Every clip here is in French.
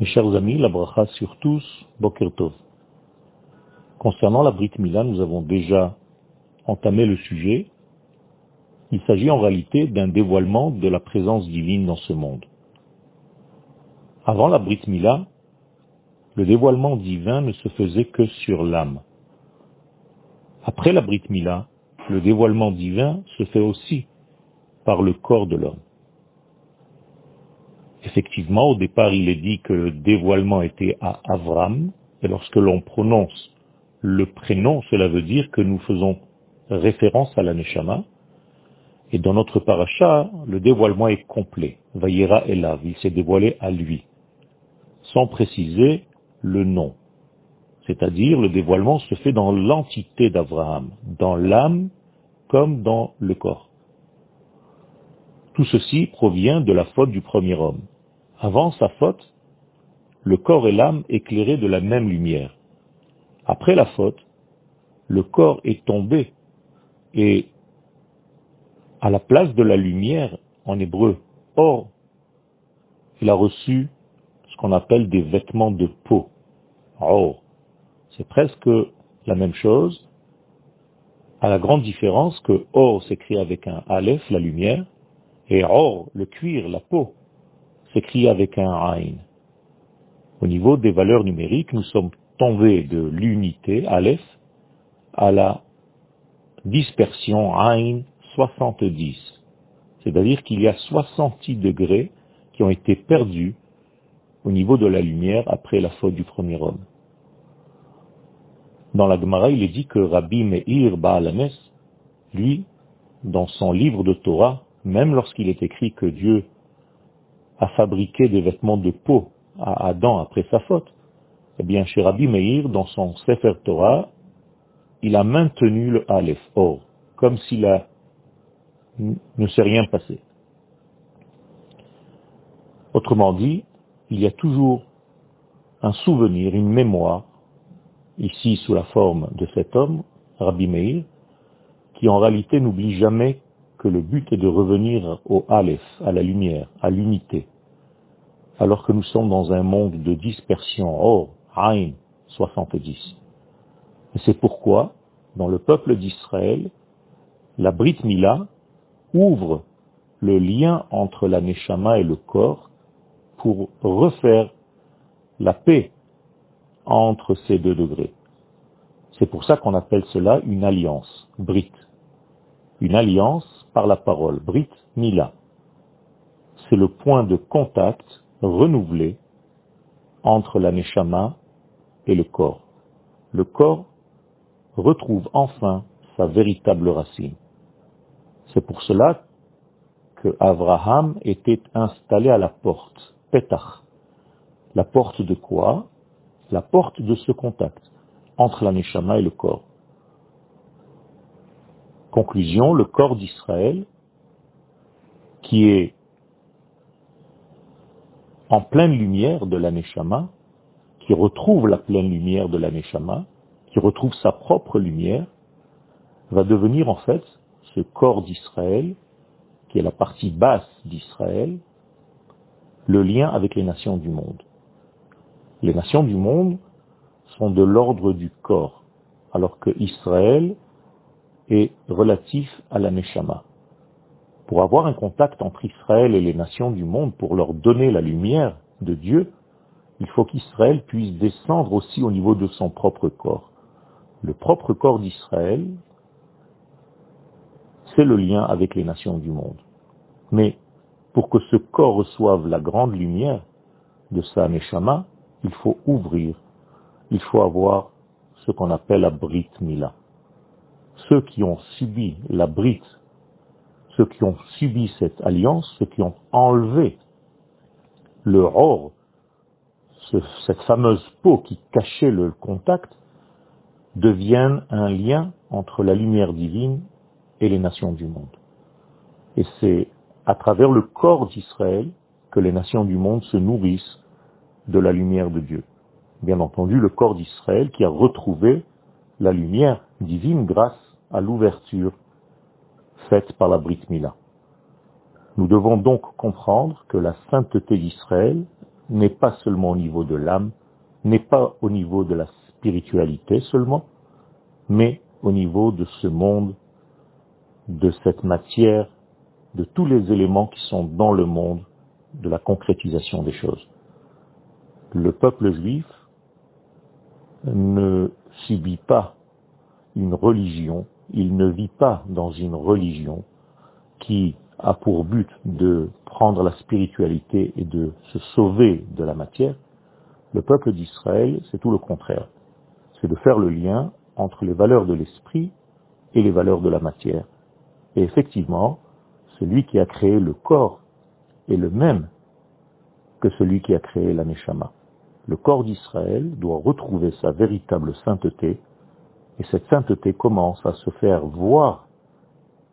Mes chers amis, la bracha sur tous, Boker Tov. Concernant la Brit nous avons déjà entamé le sujet. Il s'agit en réalité d'un dévoilement de la présence divine dans ce monde. Avant la Brit le dévoilement divin ne se faisait que sur l'âme. Après la Brit le dévoilement divin se fait aussi par le corps de l'homme. Effectivement, au départ, il est dit que le dévoilement était à Avram, et lorsque l'on prononce le prénom, cela veut dire que nous faisons référence à la Neshama, et dans notre paracha, le dévoilement est complet. Vayera Elav, il s'est dévoilé à lui, sans préciser le nom. C'est-à-dire, le dévoilement se fait dans l'entité d'Abraham, dans l'âme comme dans le corps. Tout ceci provient de la faute du premier homme. Avant sa faute, le corps et l'âme éclairaient de la même lumière. Après la faute, le corps est tombé et à la place de la lumière, en hébreu, or, il a reçu ce qu'on appelle des vêtements de peau. Or, c'est presque la même chose, à la grande différence que or s'écrit avec un aleph, la lumière, et or, le cuir, la peau, s'écrit avec un ain. Au niveau des valeurs numériques, nous sommes tombés de l'unité, aleph, à la dispersion ain 70. C'est-à-dire qu'il y a 60 degrés qui ont été perdus au niveau de la lumière après la faute du premier homme. Dans la Gemara, il est dit que Rabbi Meir Baalames, lui, dans son livre de Torah, même lorsqu'il est écrit que Dieu a fabriqué des vêtements de peau à Adam après sa faute, eh bien, chez Rabbi Meir, dans son Sefer Torah, il a maintenu le Aleph, or, comme s'il ne s'est rien passé. Autrement dit, il y a toujours un souvenir, une mémoire, ici sous la forme de cet homme, Rabbi Meir, qui en réalité n'oublie jamais que le but est de revenir au Aleph, à la lumière, à l'unité. Alors que nous sommes dans un monde de dispersion, or, Ain 70. Et c'est pourquoi, dans le peuple d'Israël, la Brit Mila ouvre le lien entre la Neshama et le corps pour refaire la paix entre ces deux degrés. C'est pour ça qu'on appelle cela une alliance, Brit. Une alliance par la parole, Brit Mila. C'est le point de contact renouvelé entre la Neshama et le corps. Le corps retrouve enfin sa véritable racine. C'est pour cela que Abraham était installé à la porte, Petach. La porte de quoi? La porte de ce contact entre la Neshama et le corps. Conclusion, le corps d'Israël, qui est en pleine lumière de l'Aneshama, qui retrouve la pleine lumière de l'Aneshama, qui retrouve sa propre lumière, va devenir en fait ce corps d'Israël, qui est la partie basse d'Israël, le lien avec les nations du monde. Les nations du monde sont de l'ordre du corps, alors que Israël est relatif à la Neshama. Pour avoir un contact entre Israël et les nations du monde, pour leur donner la lumière de Dieu, il faut qu'Israël puisse descendre aussi au niveau de son propre corps. Le propre corps d'Israël, c'est le lien avec les nations du monde. Mais pour que ce corps reçoive la grande lumière de sa Neshama, il faut ouvrir, il faut avoir ce qu'on appelle la Brit Mila ceux qui ont subi la brite, ceux qui ont subi cette alliance, ceux qui ont enlevé le or, cette fameuse peau qui cachait le contact, deviennent un lien entre la lumière divine et les nations du monde. Et c'est à travers le corps d'Israël que les nations du monde se nourrissent de la lumière de Dieu. Bien entendu, le corps d'Israël qui a retrouvé la lumière divine grâce à l'ouverture faite par la Brit Mila. Nous devons donc comprendre que la sainteté d'Israël n'est pas seulement au niveau de l'âme, n'est pas au niveau de la spiritualité seulement, mais au niveau de ce monde, de cette matière, de tous les éléments qui sont dans le monde, de la concrétisation des choses. Le peuple juif ne subit pas une religion, il ne vit pas dans une religion qui a pour but de prendre la spiritualité et de se sauver de la matière, le peuple d'Israël, c'est tout le contraire. C'est de faire le lien entre les valeurs de l'esprit et les valeurs de la matière. Et effectivement, celui qui a créé le corps est le même que celui qui a créé la Neshama. Le corps d'Israël doit retrouver sa véritable sainteté, et cette sainteté commence à se faire voir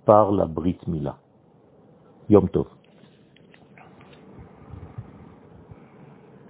par la Brit Mila. Yom Tov.